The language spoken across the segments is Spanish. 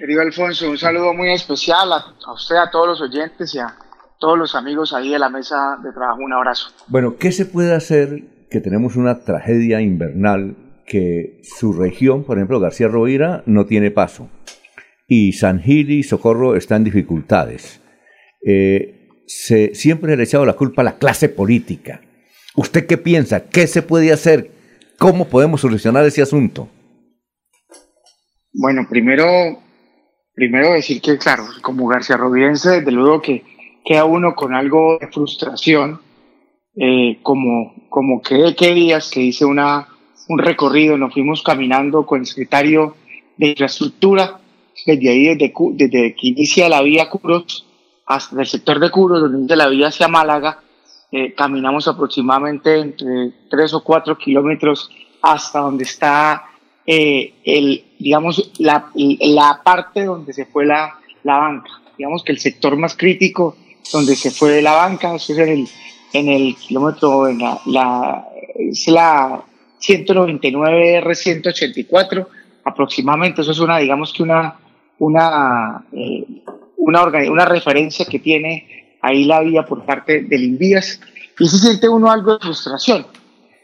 Querido Alfonso, un saludo muy especial a, usted, a todos los oyentes y a todos los amigos ahí de la mesa de trabajo. Un abrazo. Bueno, ¿qué se puede hacer que tenemos una tragedia invernal que su región, por ejemplo, García Rovira, no tiene paso? Y San Gil y Socorro están en dificultades. Eh, se, siempre le ha echado la culpa a la clase política. ¿Usted qué piensa? ¿Qué se puede hacer? ¿Cómo podemos solucionar ese asunto? Bueno, primero, primero decir que, claro, como García Roviense, desde luego que queda uno con algo de frustración, eh, como, como que, qué días que hice una, un recorrido, nos fuimos caminando con el secretario de Infraestructura, desde ahí, desde, desde que inicia la vía Curos hasta el sector de Curos, donde inicia la vía hacia Málaga, eh, caminamos aproximadamente entre tres o cuatro kilómetros hasta donde está eh, el, digamos, la, la, parte donde se fue la, la, banca. Digamos que el sector más crítico donde se fue la banca, eso es en el, en el kilómetro, en la, la, es la 199 R184 aproximadamente. Eso es una, digamos que una, una, eh, una, una referencia que tiene ahí la vía por parte del Invías. Y se siente uno algo de frustración.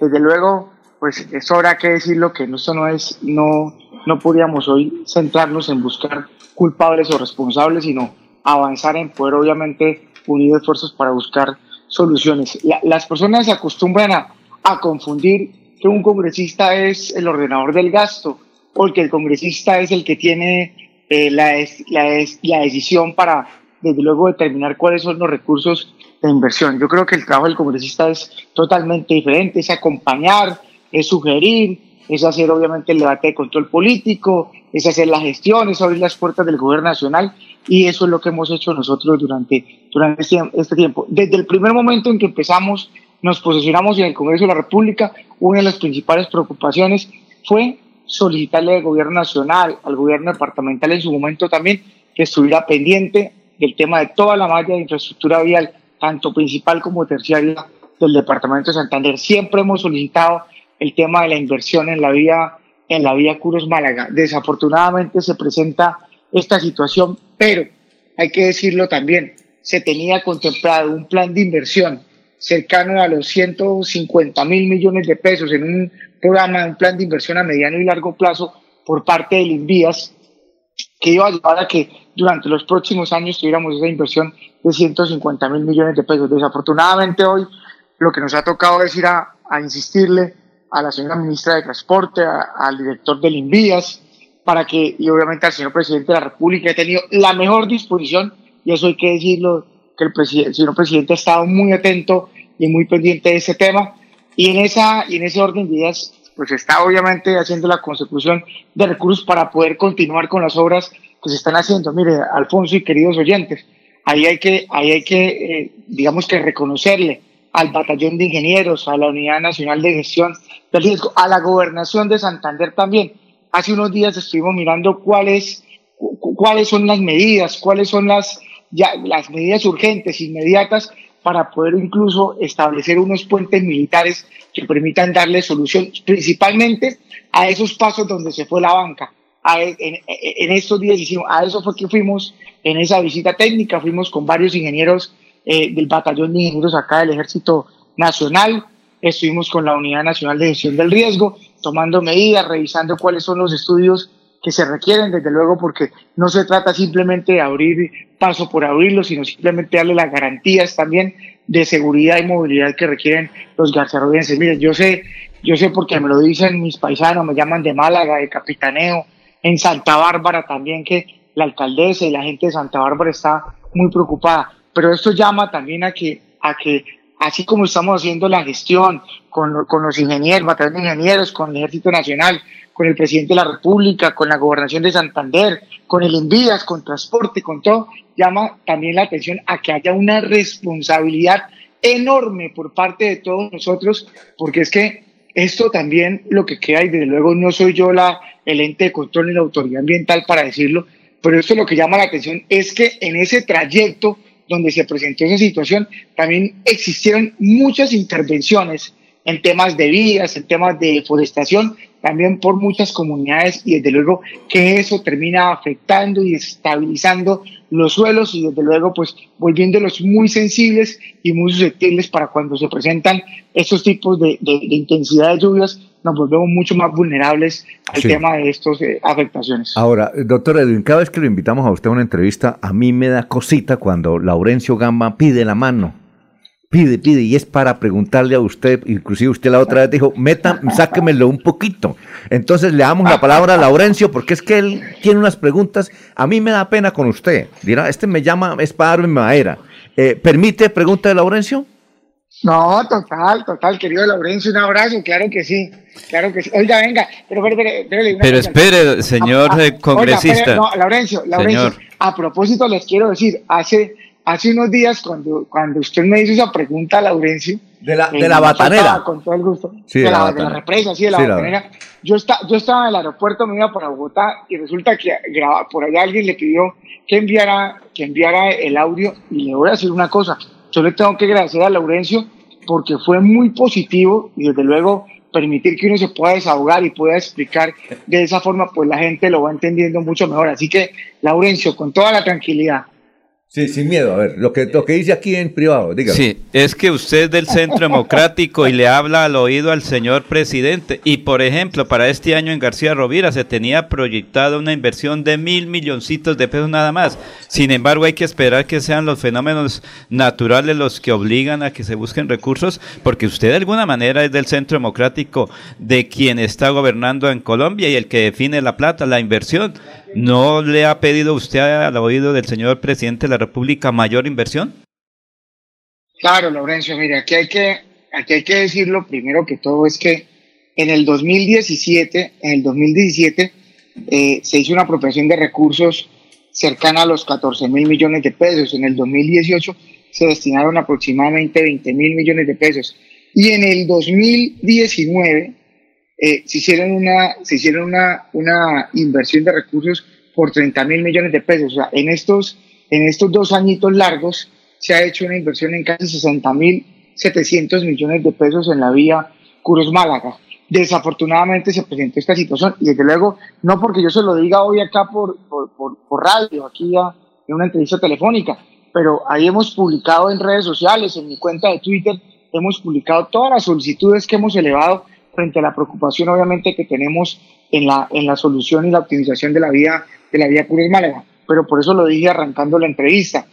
Desde luego, pues eso habrá que decirlo que esto no es, no, no podríamos hoy centrarnos en buscar culpables o responsables, sino avanzar en poder obviamente unir esfuerzos para buscar soluciones. las personas se acostumbran a, a, confundir que un congresista es el ordenador del gasto o que el congresista es el que tiene eh, la, la, la decisión para, desde luego, determinar cuáles son los recursos de inversión. Yo creo que el trabajo del congresista es totalmente diferente, es acompañar, es sugerir, es hacer obviamente el debate de control político, es hacer la gestión, es abrir las puertas del gobierno nacional y eso es lo que hemos hecho nosotros durante, durante este, este, tiempo. Desde el primer momento en que empezamos, nos posicionamos en el Congreso de la República, una de las principales preocupaciones fue solicitarle al gobierno nacional, al gobierno departamental en su momento también, que estuviera pendiente del tema de toda la malla de infraestructura vial, tanto principal como terciaria del departamento de Santander. Siempre hemos solicitado el tema de la inversión en la vía, en la vía Curos Málaga. Desafortunadamente se presenta esta situación, pero hay que decirlo también, se tenía contemplado un plan de inversión cercano a los 150 mil millones de pesos en un programa, un plan de inversión a mediano y largo plazo por parte del Invías, que iba a llevar a que durante los próximos años tuviéramos esa inversión de 150 mil millones de pesos. Desafortunadamente hoy lo que nos ha tocado es ir a, a insistirle a la señora ministra de Transporte, al director del Invías, para que, y obviamente al señor presidente de la República, ha tenido la mejor disposición, y eso hay que decirlo, que el, señor presidente ha estado muy atento y muy pendiente de ese tema, y en, esa, y en ese orden de ideas, pues está obviamente haciendo la consecución de recursos para poder continuar con las obras que se están haciendo. Mire, Alfonso y queridos oyentes, ahí hay que, ahí hay que eh, digamos que reconocerle al Batallón de Ingenieros, a la Unidad Nacional de Gestión del Riesgo, a la Gobernación de Santander también. Hace unos días estuvimos mirando cuáles, cuáles son las medidas, cuáles son las, ya, las medidas urgentes, inmediatas, para poder incluso establecer unos puentes militares que permitan darle solución principalmente a esos pasos donde se fue la banca. en, en, estos días hicimos, a eso fue que fuimos en esa visita técnica, fuimos con varios ingenieros eh, del Batallón de Ingenieros acá del Ejército Nacional. Estuvimos con la Unidad Nacional de Gestión del Riesgo, tomando medidas, revisando cuáles son los estudios que se requieren, desde luego, porque no se trata simplemente de abrir paso por abrirlo, sino simplemente darle las garantías también de seguridad y movilidad que requieren los garciarrodenses. Miren, yo sé, yo sé porque me lo dicen mis paisanos, me llaman de Málaga, de Capitaneo, en Santa Bárbara también, que la alcaldesa y la gente de Santa Bárbara está muy preocupada pero esto llama también a que, a que así como estamos haciendo la gestión con, con los ingenieros, batallón de ingenieros, con el Ejército Nacional, con el presidente de la República, con la gobernación de Santander, con el Envías, con transporte, con todo, llama también la atención a que haya una responsabilidad enorme por parte de todos nosotros, porque es que esto también lo que queda, y desde luego no soy yo la, el ente de control ni la autoridad ambiental para decirlo, pero esto lo que llama la atención es que en ese trayecto donde se presentó esa situación, también existieron muchas intervenciones en temas de vías, en temas de deforestación, también por muchas comunidades y desde luego que eso termina afectando y desestabilizando los suelos y desde luego pues volviéndolos muy sensibles y muy susceptibles para cuando se presentan estos tipos de, intensidad de lluvias nos volvemos mucho más vulnerables al tema de estas eh, afectaciones. Ahora, doctor Edwin, cada vez que lo invitamos a usted a una entrevista, a mí me da cosita cuando Laurencio Gamba pide la mano pide, pide, y es para preguntarle a usted, inclusive usted la otra vez dijo, meta, sáquemelo un poquito. Entonces le damos la palabra a Laurencio, porque es que él tiene unas preguntas, a mí me da pena con usted. Dirá, este me llama, es para darme madera. Eh, ¿Permite pregunta de Laurencio? No, total, total, querido Laurencio, un abrazo, claro que sí, claro que sí. Oiga, venga, pero Pero espere, señor ah, ah, congresista. no, Laurencio, Laurencio, a propósito les quiero decir, hace hace unos días, cuando, cuando usted me hizo esa pregunta, Laurencio. De la, de la batanera. Con todo el gusto. Sí, de, la, de la represa, sí, de la batanera. Yo, está, yo estaba en el aeropuerto, me iba para Bogotá y resulta que por allá alguien le pidió que enviara, que enviara el audio y le voy a decir una cosa. Yo le tengo que agradecer a Laurencio porque fue muy positivo y desde luego permitir que uno se pueda desahogar y pueda explicar de esa forma, pues la gente lo va entendiendo mucho mejor. Así que, Laurencio, con toda la tranquilidad, Sí, sin miedo. A ver, lo que, lo que dice aquí en privado, dígame. Sí, es que usted es del Centro Democrático y le habla al oído al señor presidente. Y, por ejemplo, para este año en García Rovira se tenía proyectada una inversión de mil milloncitos de pesos nada más. Sin embargo, hay que esperar que sean los fenómenos naturales los que obligan a que se busquen recursos, porque usted de alguna manera es del Centro Democrático de quien está gobernando en Colombia y el que define la plata, la inversión. ¿No le ha pedido usted al oído del señor presidente de la República mayor inversión? Claro, Laurencio, mire, aquí hay que, aquí hay que decirlo primero que todo es que en el 2017, en el 2017 eh, se hizo una apropiación de recursos cercana a los 14 mil millones de pesos. En el 2018 se destinaron aproximadamente 20 mil millones de pesos. Y en el 2019 eh, se hicieron, una, se hicieron una, una inversión de recursos por 30 mil millones de pesos. O sea, en estos, en estos dos añitos largos se ha hecho una inversión en casi 60 mil 700 millones de pesos en la vía Curos Málaga. Desafortunadamente se presentó esta situación y desde luego, no porque yo se lo diga hoy acá por, por, por, radio, aquí en una entrevista telefónica, pero ahí hemos publicado en redes sociales, en mi cuenta de Twitter, hemos publicado todas las solicitudes que hemos elevado frente a la preocupación obviamente que tenemos en la, en la solución y la optimización de la vía, de la vía Curis Málaga. Pero por eso lo dije arrancando la entrevista.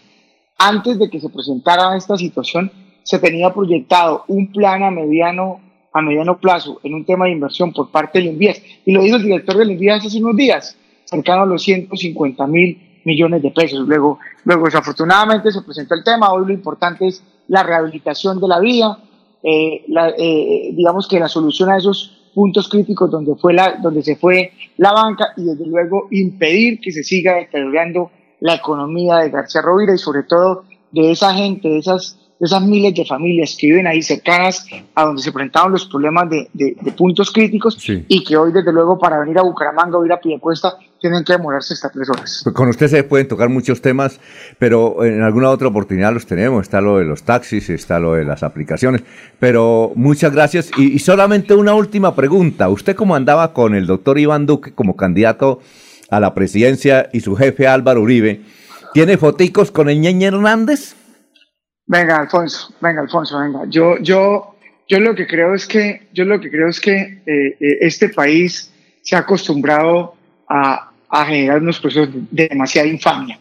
Antes de que se presentara esta situación, se tenía proyectado un plan a mediano, a mediano plazo en un tema de inversión por parte del INVIAS. Y lo dijo el director del INVIAS hace unos días, cercano a los 150 mil millones de pesos. Luego, luego, desafortunadamente, se presentó el tema. Hoy lo importante es la rehabilitación de la vía, eh, la, eh, digamos que la solución a esos puntos críticos donde, fue la, donde se fue la banca y desde luego impedir que se siga deteriorando la economía de García Rovira y sobre todo de esa gente, de esas, de esas miles de familias que viven ahí cercanas a donde se enfrentaban los problemas de, de, puntos críticos y que hoy desde luego para venir a Bucaramanga o ir a Piedecuesta tienen que demorarse hasta tres horas. Pues con usted se pueden tocar muchos temas, pero en alguna otra oportunidad los tenemos. Está lo de los taxis, está lo de las aplicaciones. Pero muchas gracias. Y, solamente una última pregunta. ¿Usted cómo andaba con el doctor Iván Duque como candidato a la presidencia y su jefe Álvaro Uribe? ¿Tiene foticos con el Ñeñe Hernández? Venga, Alfonso, venga, Alfonso, venga. Yo, yo, yo lo que creo es que, yo lo que creo es que eh, eh, este país se ha acostumbrado a, a generar unos procesos de demasiada infamia.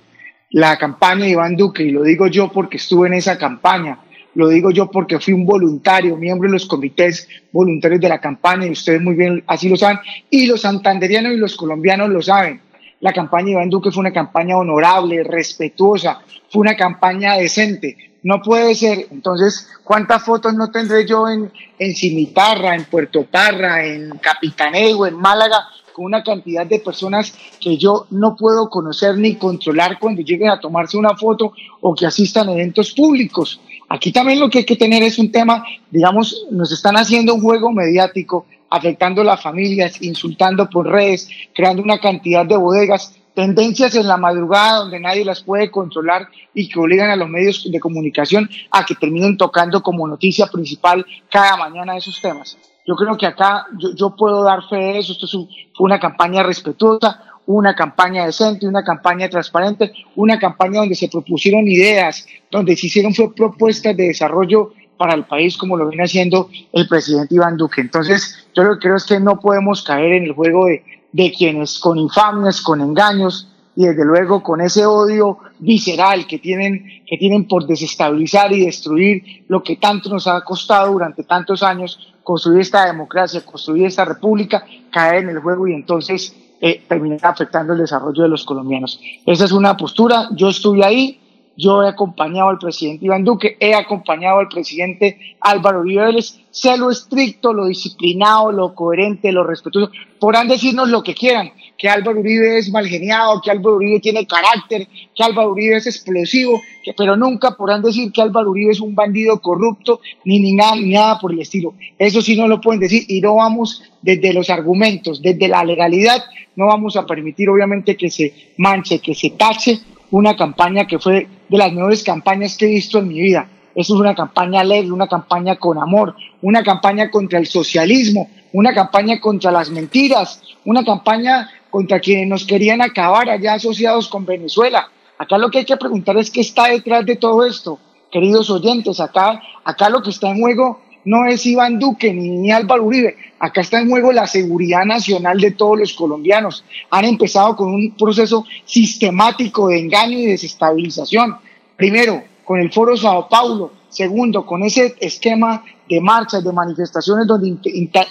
La campaña de Iván Duque, y lo digo yo porque estuve en esa campaña, lo digo yo porque fui un voluntario, miembro de los comités voluntarios de la campaña, y ustedes muy bien así lo saben, y los santanderianos y los colombianos lo saben. La campaña de Iván Duque fue una campaña honorable, respetuosa, fue una campaña decente. No puede ser. Entonces, ¿cuántas fotos no tendré yo en, Cimitarra, en Puerto Parra, en Capitanego, en Málaga, con una cantidad de personas que yo no puedo conocer ni controlar cuando lleguen a tomarse una foto o que asistan a eventos públicos. Aquí también lo que hay que tener es un tema, digamos, nos están haciendo un juego mediático, afectando a las familias, insultando por redes, creando una cantidad de bodegas tendencias en la madrugada donde nadie las puede controlar y que obligan a los medios de comunicación a que terminen tocando como noticia principal cada mañana esos temas. Yo creo que acá yo, puedo dar fe de eso. Esto fue una campaña respetuosa, una campaña decente, una campaña transparente, una campaña donde se propusieron ideas, donde se hicieron fue propuestas de desarrollo para el país como lo viene haciendo el presidente Iván Duque. Entonces, yo lo que creo es que no podemos caer en el juego de, de quienes con infamias, con engaños y desde luego con ese odio visceral que tienen, que tienen por desestabilizar y destruir lo que tanto nos ha costado durante tantos años construir esta democracia, construir esta república, caer en el juego y entonces eh, terminar afectando el desarrollo de los colombianos. Esa es una postura, yo estuve ahí, yo he acompañado al presidente Iván Duque, he acompañado al presidente Álvaro Uribe Vélez, sé lo estricto, lo disciplinado, lo coherente, lo respetuoso. Podrán decirnos lo que quieran, que Álvaro Uribe es mal geniado, que Álvaro Uribe tiene carácter, que Álvaro Uribe es explosivo, pero nunca podrán decir que Álvaro Uribe es un bandido corrupto, ni, ni, nada, ni nada por el estilo. Eso sí no lo pueden decir y no vamos desde los argumentos, desde la legalidad, no vamos a permitir obviamente que se manche, que se tache una campaña que fue de las mejores campañas que he visto en mi vida. Eso es una campaña alegre, una campaña con amor, una campaña contra el socialismo, una campaña contra las mentiras, una campaña contra quienes nos querían acabar allá asociados con Venezuela. Acá lo que hay que preguntar es qué está detrás de todo esto, queridos oyentes. Acá, acá lo que está en juego no es Iván Duque ni, Álvaro Uribe. Acá está en juego la seguridad nacional de todos los colombianos. Han empezado con un proceso sistemático de engaño y desestabilización. Primero, con el Foro Sao Paulo. Segundo, con ese esquema de marchas, de manifestaciones donde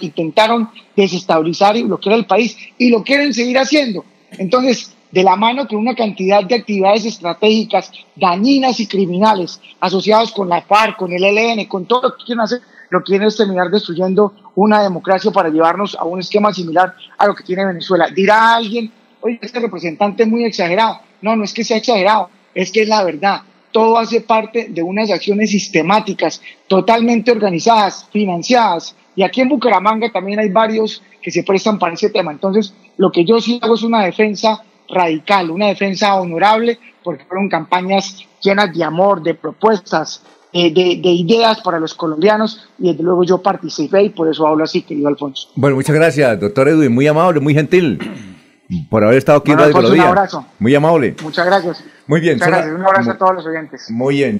intentaron desestabilizar y bloquear el país. Y lo quieren seguir haciendo. Entonces, de la mano con una cantidad de actividades estratégicas dañinas y criminales asociadas con la FARC, con el ELN, con todo lo que quieren hacer, lo quieren es terminar destruyendo una democracia para llevarnos a un esquema similar a lo que tiene Venezuela. Dirá alguien, oye, este representante es muy exagerado. No, no es que sea exagerado, es que es la verdad. Todo hace parte de unas acciones sistemáticas, totalmente organizadas, financiadas. Y aquí en Bucaramanga también hay varios que se prestan para ese tema. Entonces, lo que yo sí hago es una defensa radical, una defensa honorable, porque fueron campañas llenas de amor, de propuestas, eh, de, ideas para los colombianos y desde luego yo participé y por eso hablo así, querido Alfonso. Bueno, muchas gracias, doctor Edwin, muy amable, muy gentil por haber estado aquí en Radio Un abrazo. Muy amable. Muchas gracias. Muy bien. Muchas gracias. Un abrazo a todos los oyentes. Muy bien.